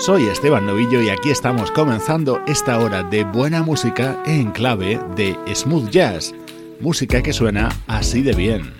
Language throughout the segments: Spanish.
Soy Esteban Novillo y aquí estamos comenzando esta hora de buena música en clave de smooth jazz, música que suena así de bien.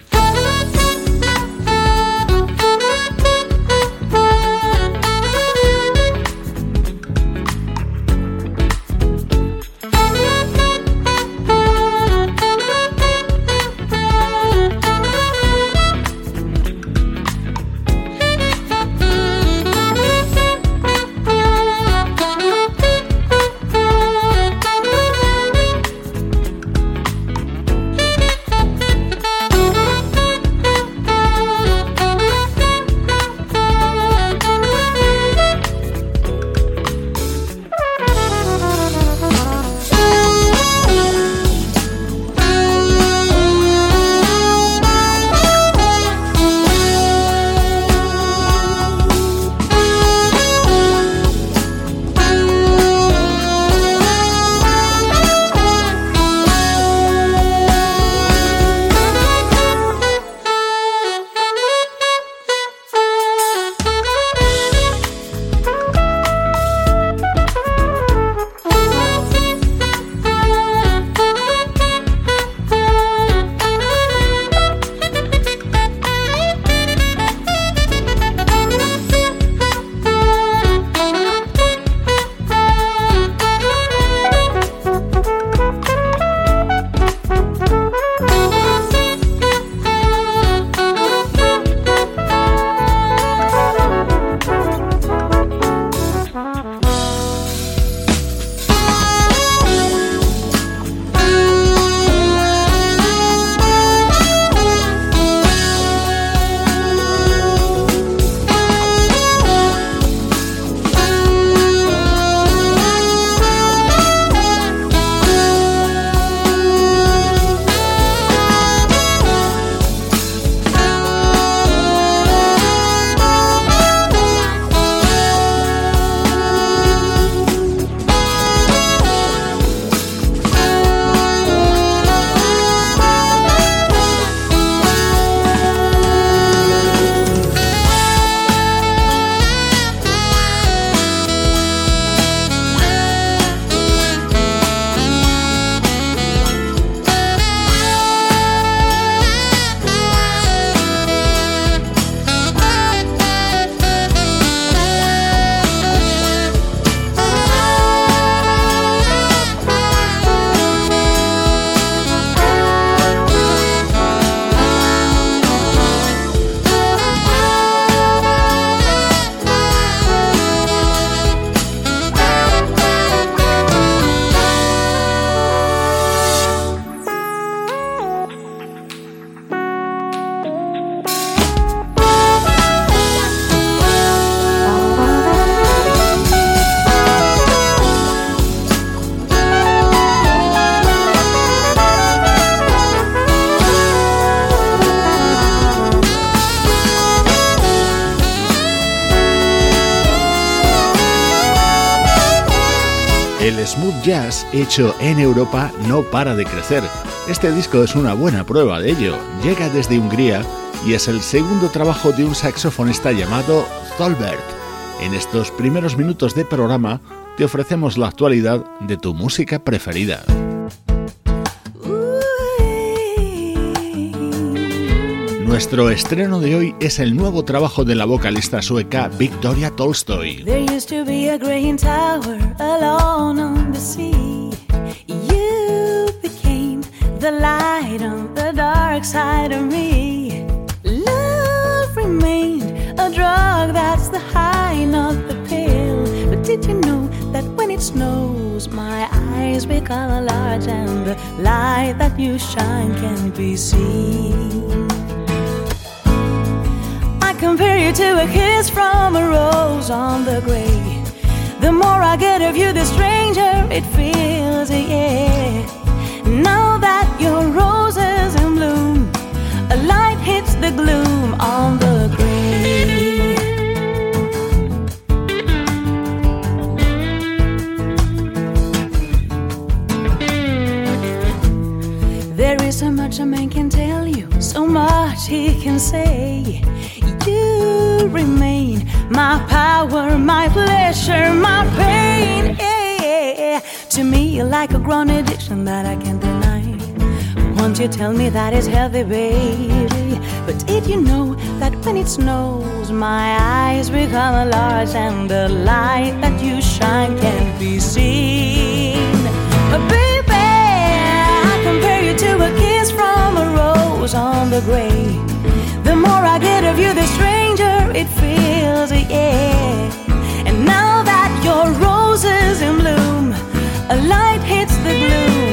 Hecho en Europa no para de crecer. Este disco es una buena prueba de ello. Llega desde Hungría y es el segundo trabajo de un saxofonista llamado Tolbert. En estos primeros minutos de programa te ofrecemos la actualidad de tu música preferida. Nuestro estreno de hoy es el nuevo trabajo de la vocalista sueca Victoria Tolstoy. There used to be a green tower alone on the sea. The light on the dark side of me. Love remained a drug that's the high, not the pill. But did you know that when it snows, my eyes become large and the light that you shine can be seen? I compare you to a kiss from a rose on the grave. The more I get of you, the stranger it feels, yeah. Now that your rose is in bloom, a light hits the gloom on the grave. There is so much a man can tell you, so much he can say you remain my power, my pleasure, my pain. Yeah, To me, you're like a grown addiction that I can't deny. Won't you tell me that it's healthy, baby? But did you know that when it snows, my eyes become large and the light that you shine can't be seen? Baby, I compare you to a kiss from a rose on the grave. The more I get of you, the stranger it feels, yeah. And now that your rose is in bloom, a light hits the gloom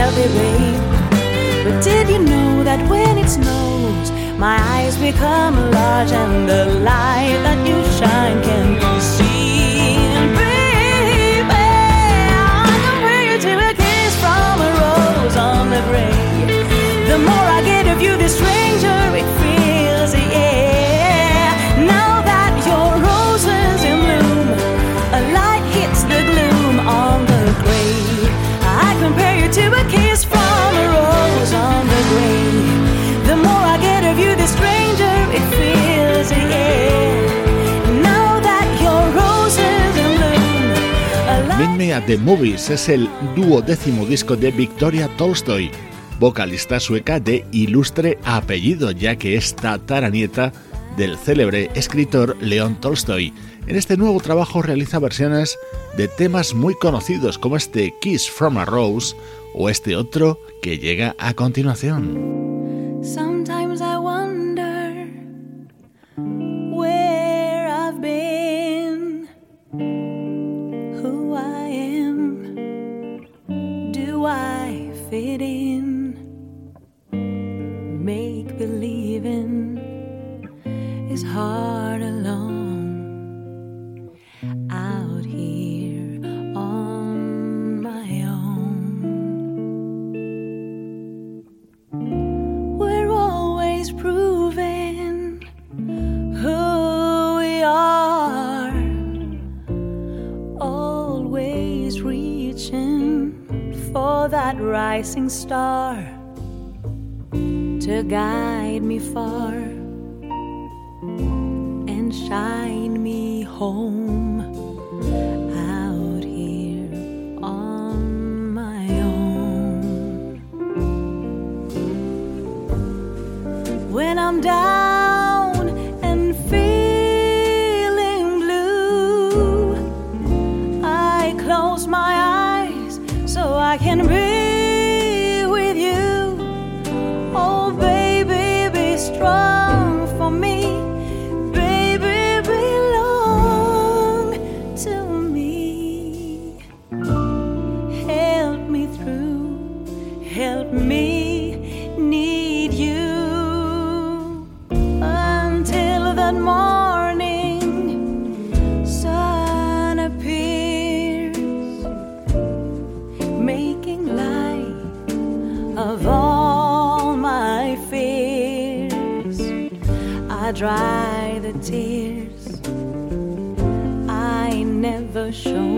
healthy way, But did you know that when it snows, my eyes become large and the light that you shine can Movies es el duodécimo disco de Victoria Tolstoy, vocalista sueca de ilustre apellido, ya que es tataranieta del célebre escritor León Tolstoy. En este nuevo trabajo realiza versiones de temas muy conocidos como este Kiss from a Rose o este otro que llega a continuación. For that rising star to guide me far and shine me home out here on my own. When I'm down 手。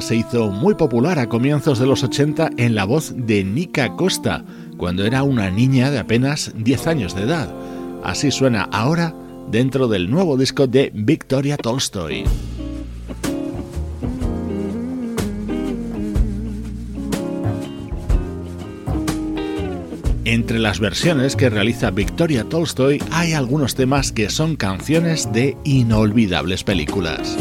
Se hizo muy popular a comienzos de los 80 en la voz de Nika Costa, cuando era una niña de apenas 10 años de edad. Así suena ahora dentro del nuevo disco de Victoria Tolstoy. Entre las versiones que realiza Victoria Tolstoy hay algunos temas que son canciones de inolvidables películas.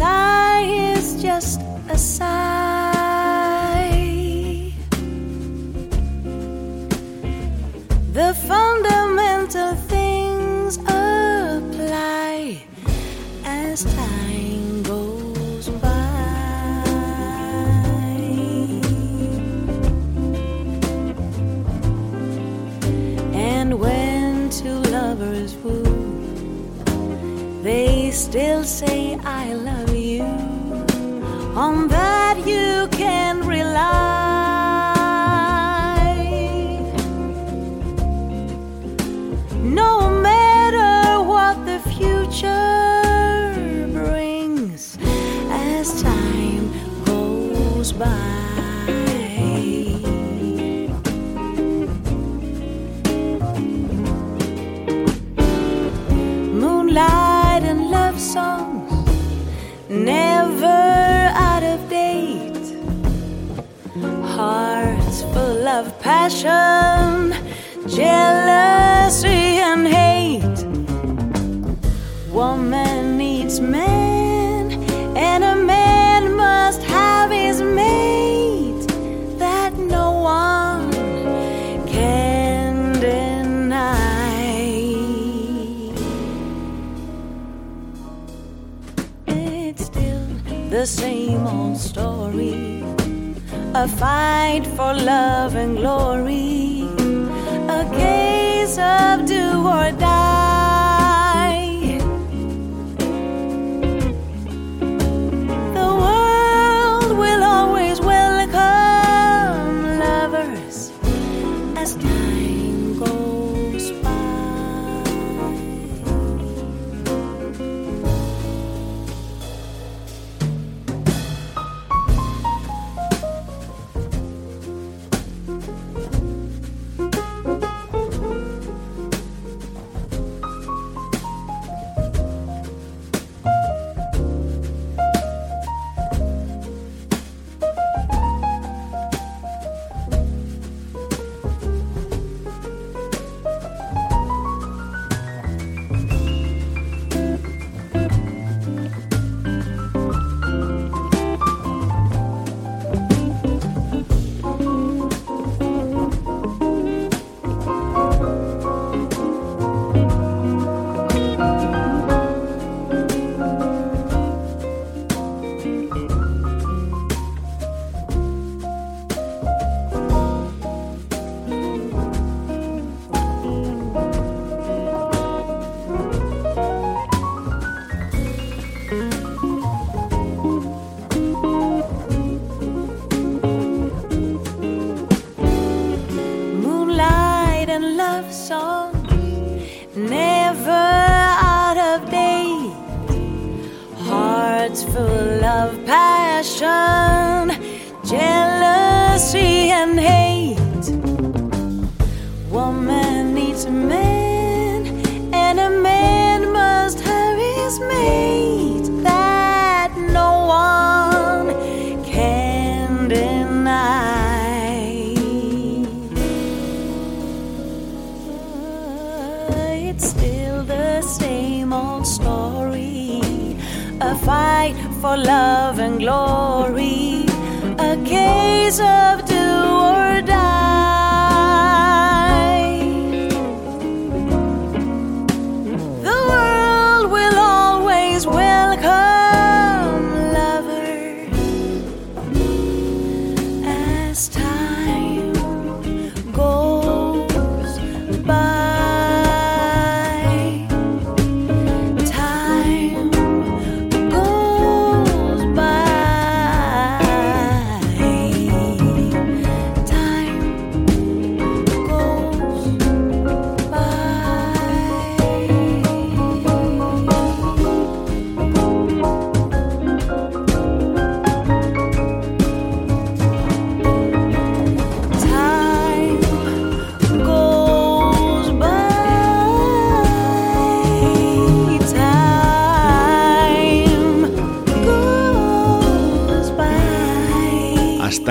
Sigh is just a sigh. The fundamental things apply as time goes by. And when two lovers woo, they still say. On that passion, jealousy, and hate. Woman needs man, and a man must have his mate that no one can deny. It's still the same old story a fight for love and glory, a case of do or die. A man, and a man must have his mate that no one can deny. It's still the same old story a fight for love and glory, a case of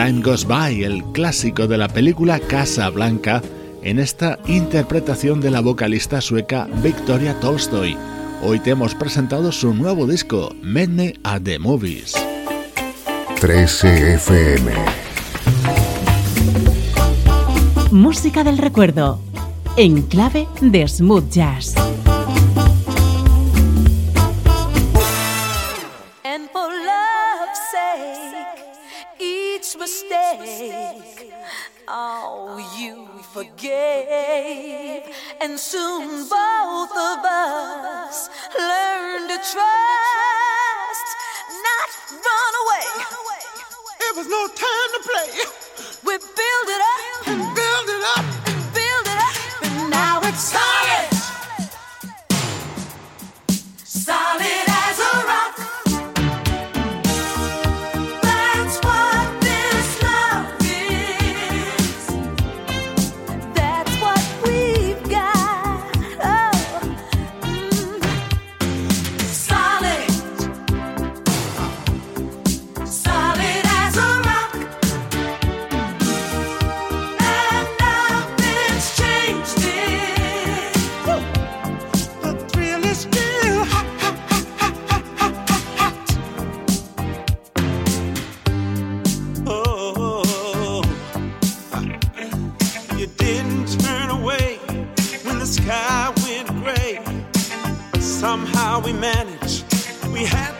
Time Goes By, el clásico de la película Casa Blanca, en esta interpretación de la vocalista sueca Victoria Tolstoy. Hoy te hemos presentado su nuevo disco, Medney at the Movies. 13 FM. Música del recuerdo, en clave de smooth jazz. Forgave. And soon both of us learned to trust, not run away. It was no time to play. We build it up and Build it up. and build it up, and now it's solid. We managed. We had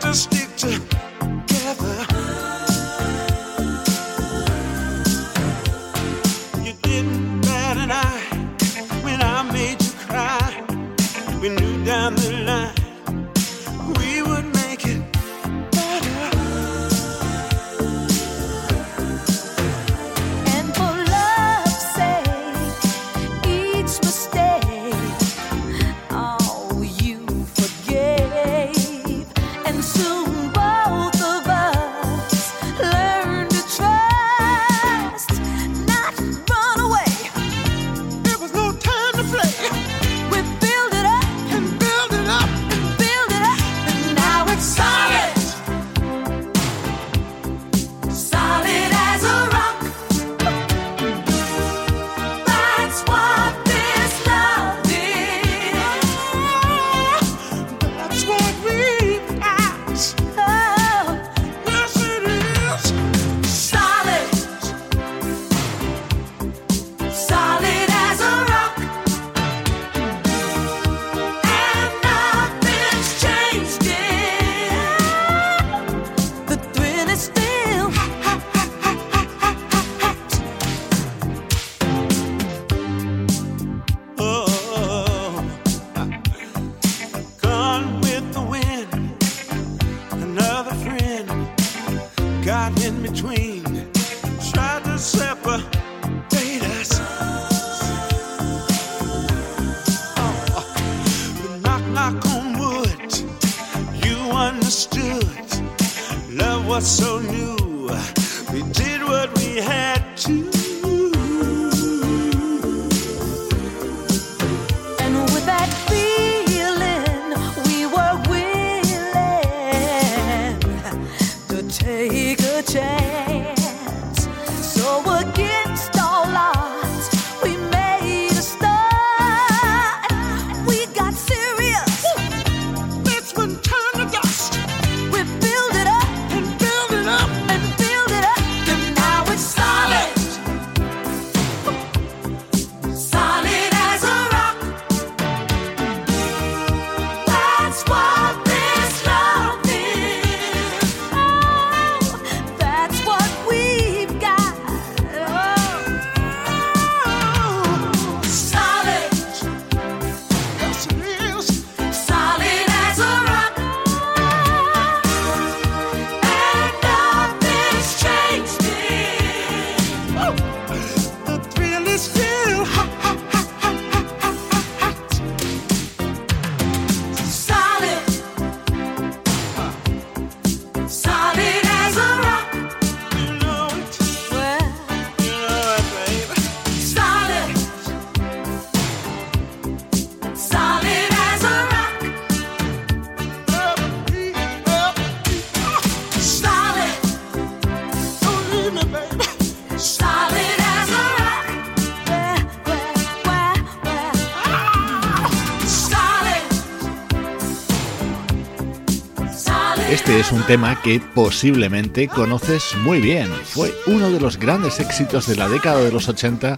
tema que posiblemente conoces muy bien. Fue uno de los grandes éxitos de la década de los 80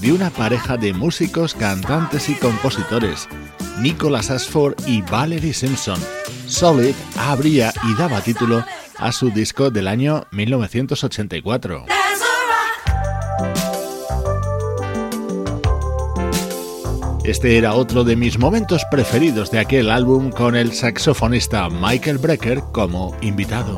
de una pareja de músicos, cantantes y compositores, Nicholas Ashford y Valerie Simpson. Solid abría y daba título a su disco del año 1984. Este era otro de mis momentos preferidos de aquel álbum con el saxofonista Michael Brecker como invitado.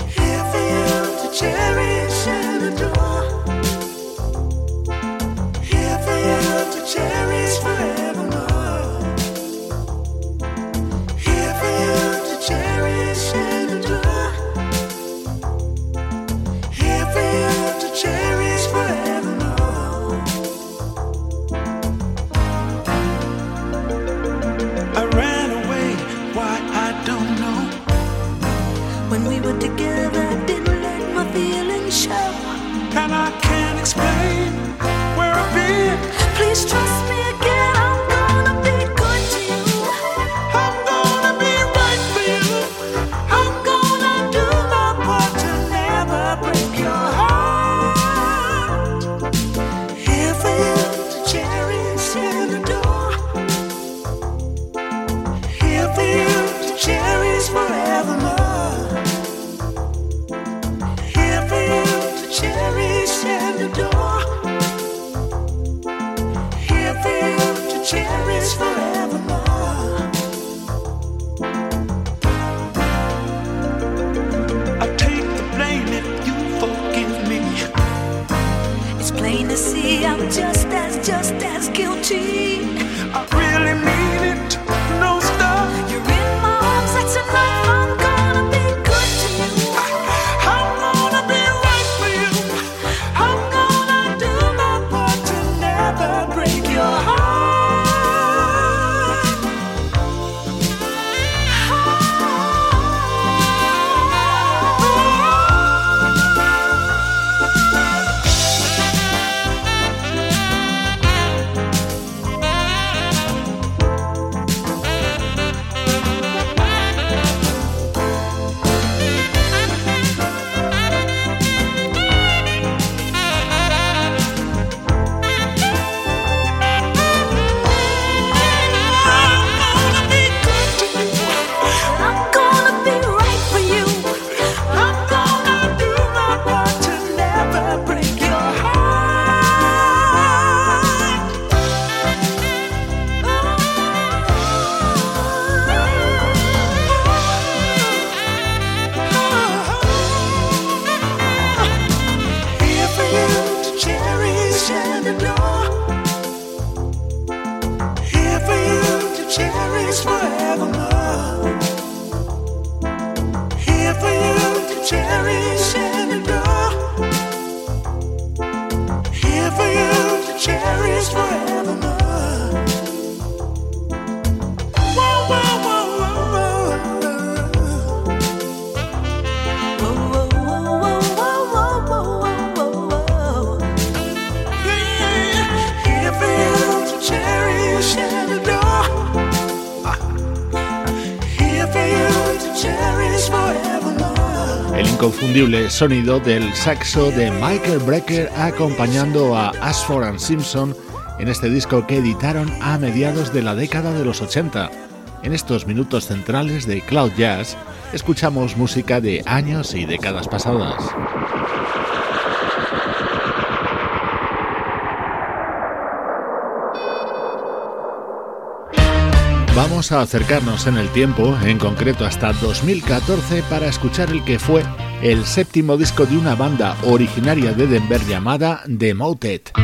Sonido del saxo de Michael Brecker acompañando a Ashford and Simpson en este disco que editaron a mediados de la década de los 80. En estos minutos centrales de Cloud Jazz escuchamos música de años y décadas pasadas. Vamos a acercarnos en el tiempo, en concreto hasta 2014, para escuchar el que fue el séptimo disco de una banda originaria de Denver llamada The Motet.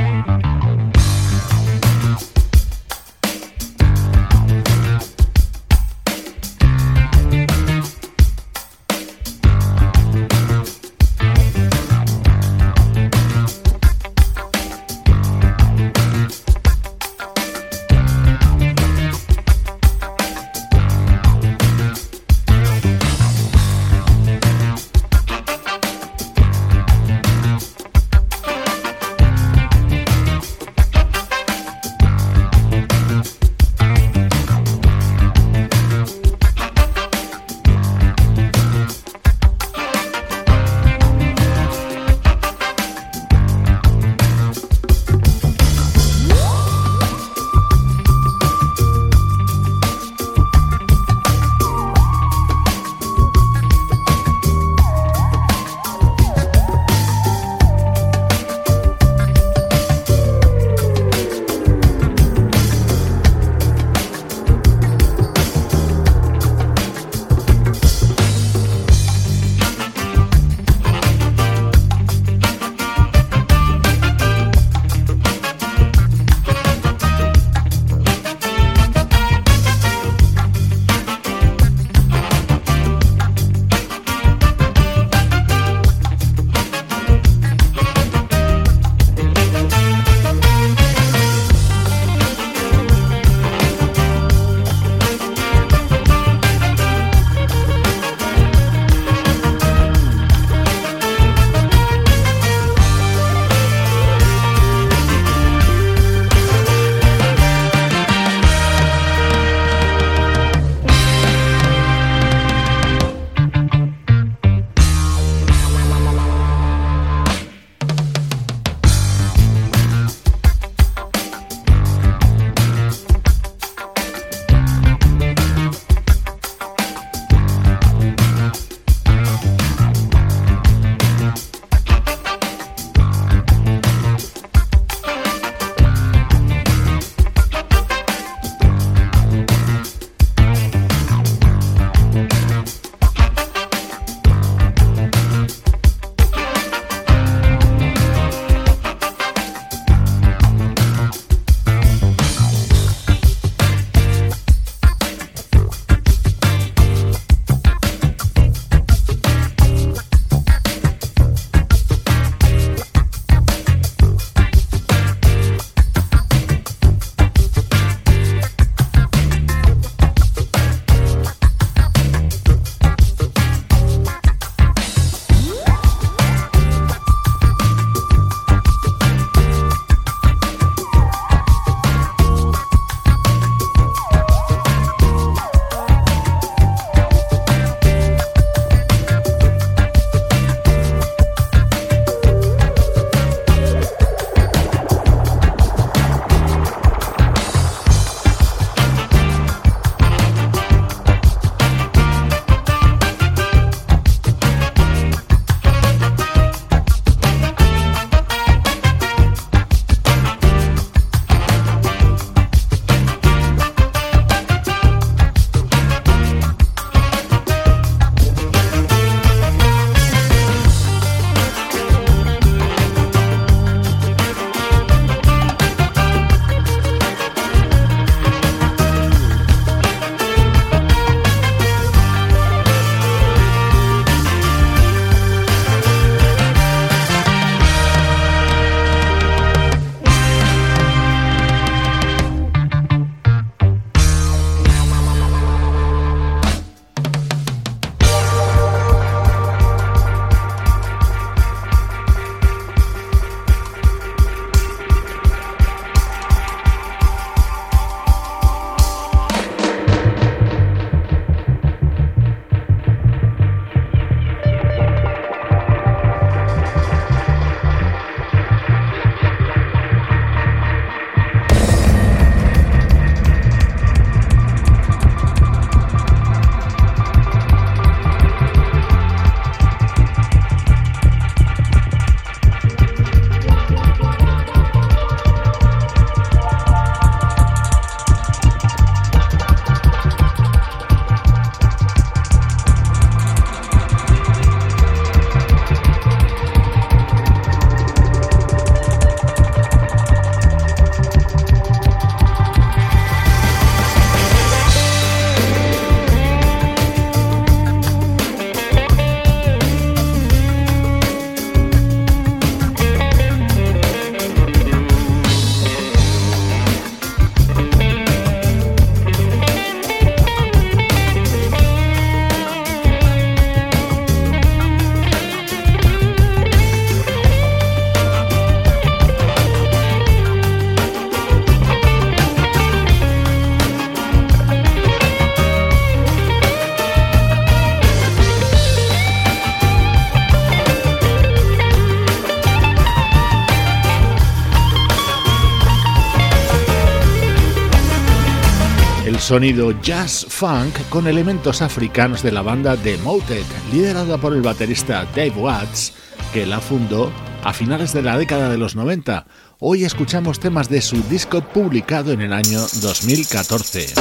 Sonido jazz funk con elementos africanos de la banda The Moted, liderada por el baterista Dave Watts, que la fundó a finales de la década de los 90. Hoy escuchamos temas de su disco publicado en el año 2014.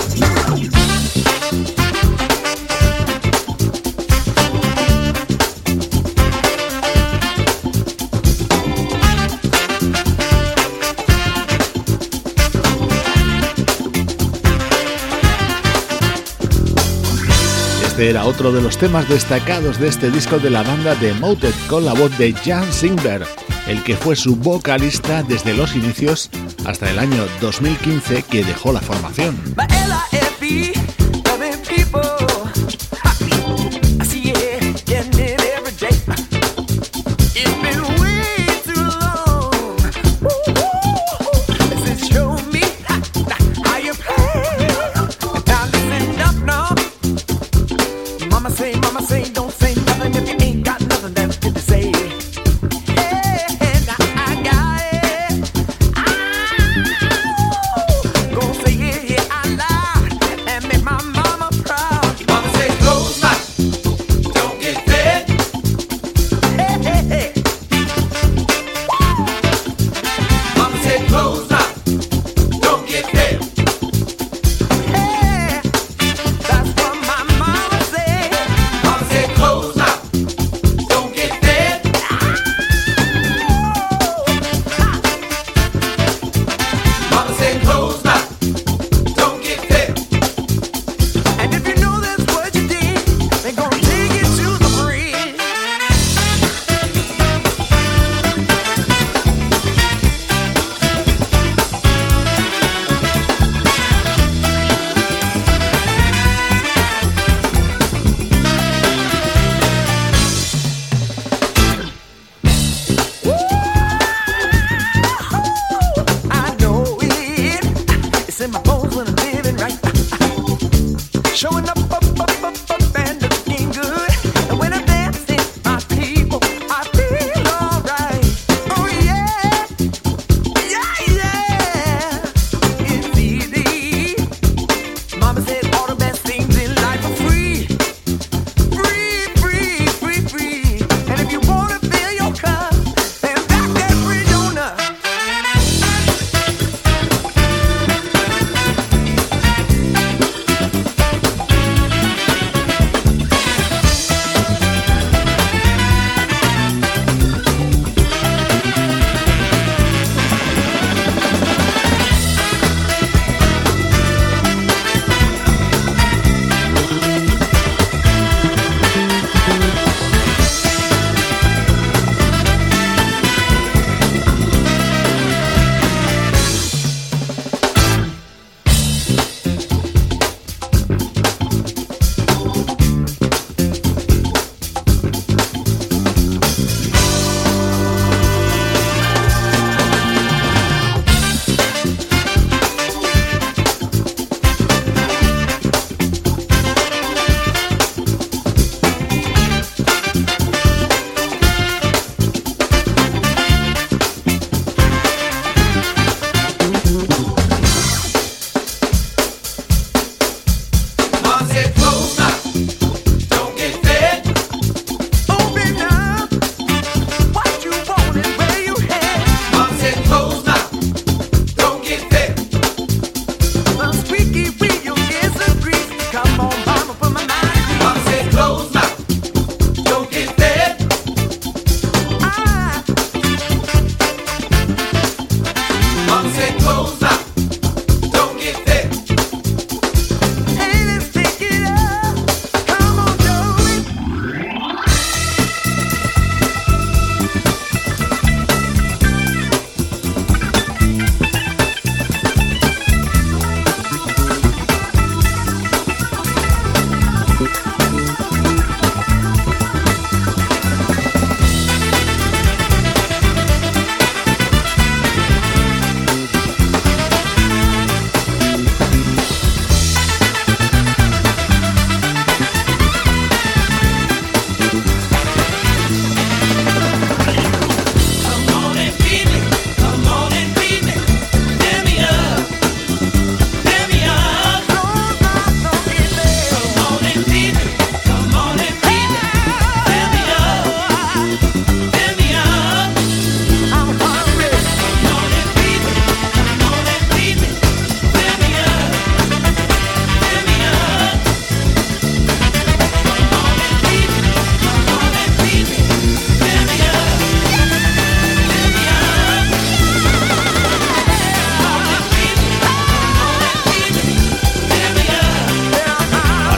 Este era otro de los temas destacados de este disco de la banda The Moted con la voz de Jan Singer, el que fue su vocalista desde los inicios hasta el año 2015 que dejó la formación.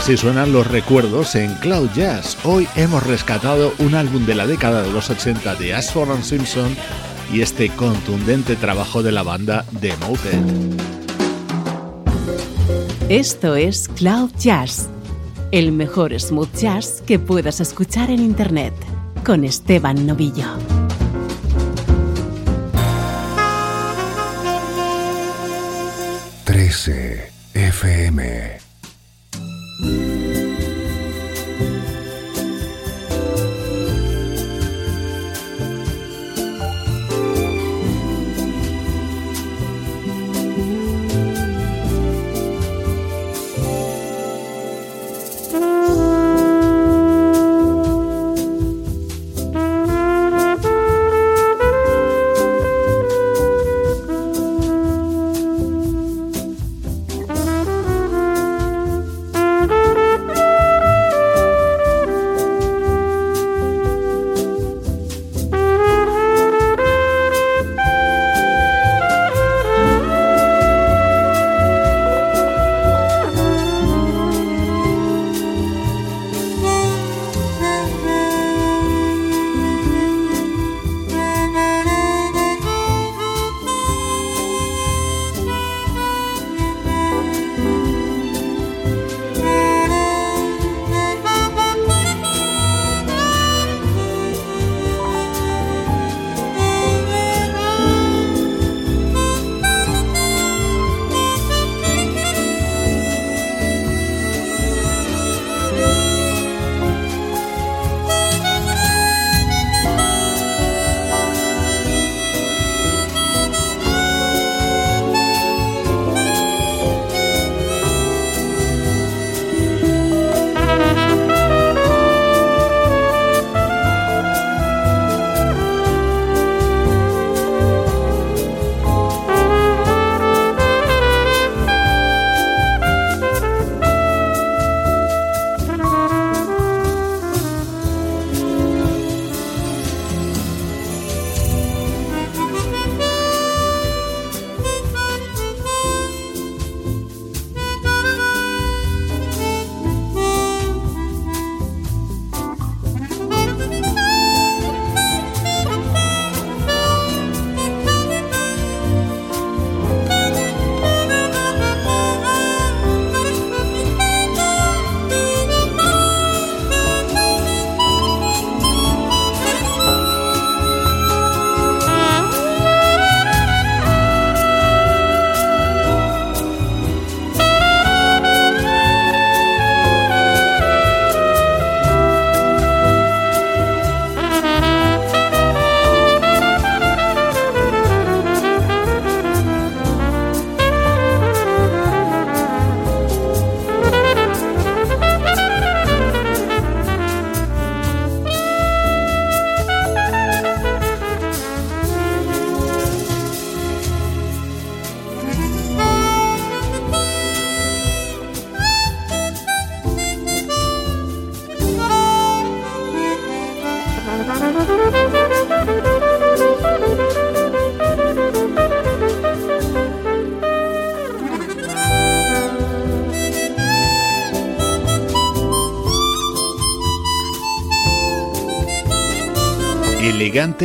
Así suenan los recuerdos en Cloud Jazz. Hoy hemos rescatado un álbum de la década de los 80 de Ashford and Simpson y este contundente trabajo de la banda The Moted. Esto es Cloud Jazz, el mejor smooth jazz que puedas escuchar en Internet, con Esteban Novillo. 13 FM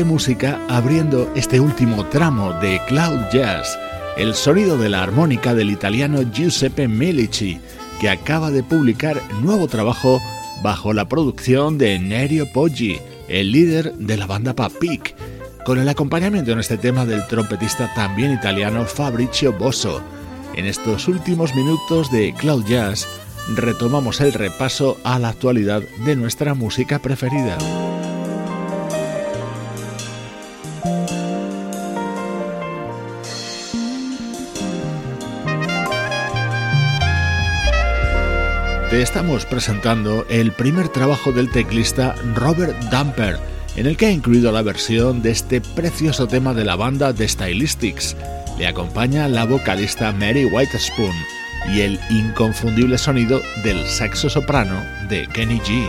música abriendo este último tramo de Cloud Jazz, el sonido de la armónica del italiano Giuseppe Milici, que acaba de publicar nuevo trabajo bajo la producción de Nerio Poggi, el líder de la banda Papik, con el acompañamiento en este tema del trompetista también italiano Fabrizio Bosso. En estos últimos minutos de Cloud Jazz retomamos el repaso a la actualidad de nuestra música preferida. Te estamos presentando el primer trabajo del teclista Robert Dumper, en el que ha incluido la versión de este precioso tema de la banda The Stylistics. Le acompaña la vocalista Mary Whitespoon y el inconfundible sonido del saxo soprano de Kenny G.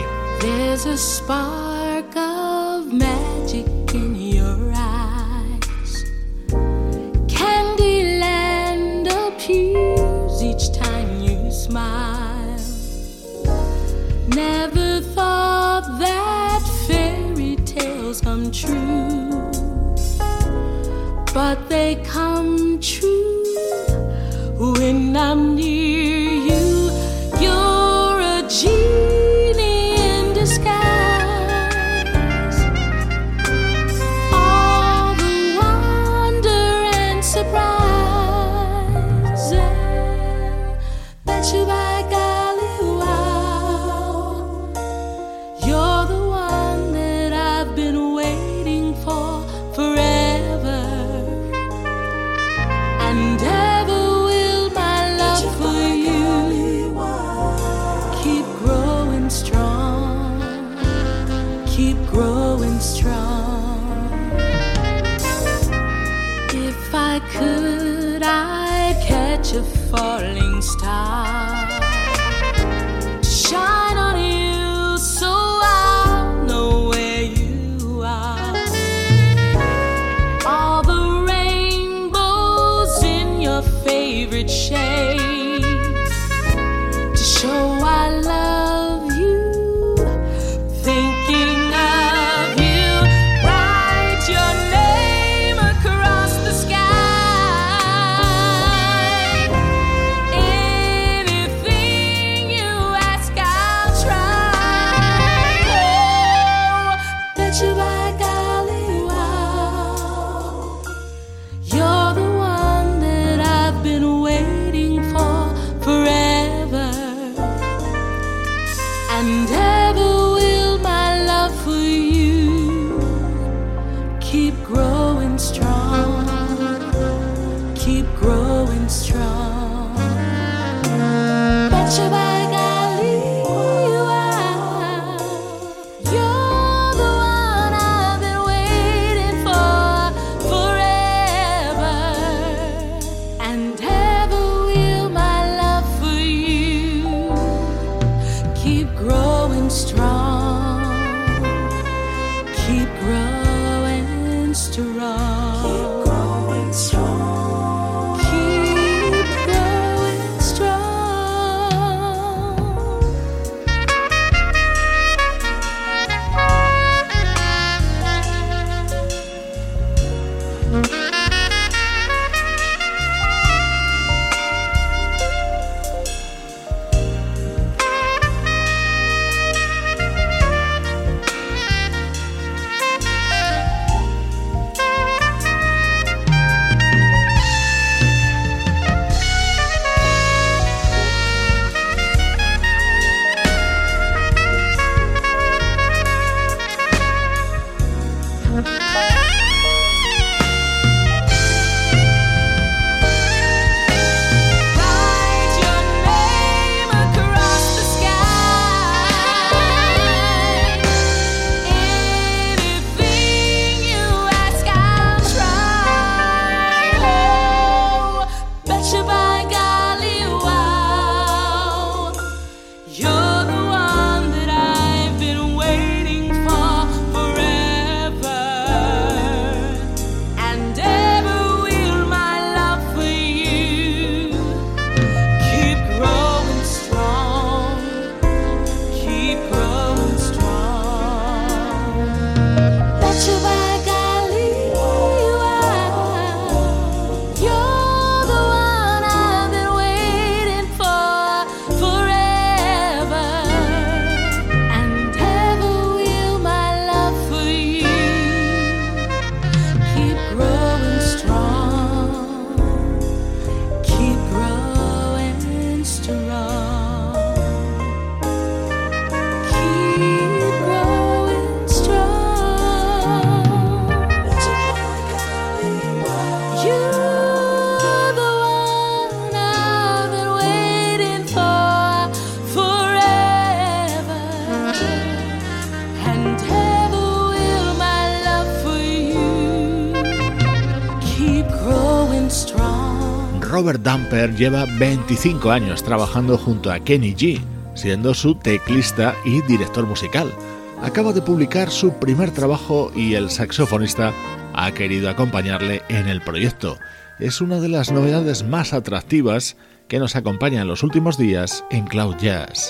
true, but they come true when I'm near. Stamper lleva 25 años trabajando junto a Kenny G, siendo su teclista y director musical. Acaba de publicar su primer trabajo y el saxofonista ha querido acompañarle en el proyecto. Es una de las novedades más atractivas que nos acompaña en los últimos días en Cloud Jazz.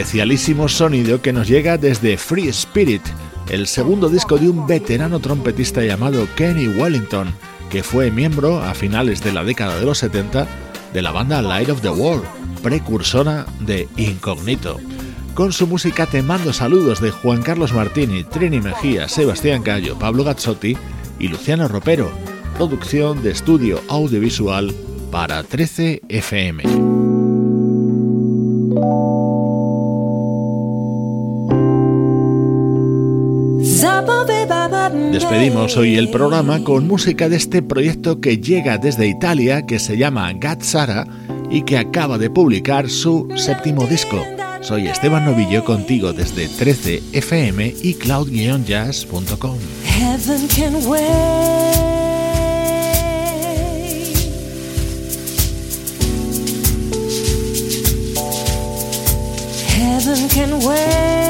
Especialísimo sonido que nos llega desde Free Spirit, el segundo disco de un veterano trompetista llamado Kenny Wellington, que fue miembro a finales de la década de los 70 de la banda Light of the World, precursora de Incognito. Con su música te mando saludos de Juan Carlos Martini, Trini Mejía, Sebastián Gallo, Pablo Gazzotti y Luciano Ropero. Producción de estudio audiovisual para 13 FM. Despedimos hoy el programa con música de este proyecto que llega desde Italia, que se llama Gazzara y que acaba de publicar su séptimo disco. Soy Esteban Novillo contigo desde 13fm y cloud-jazz.com. Heaven can wait.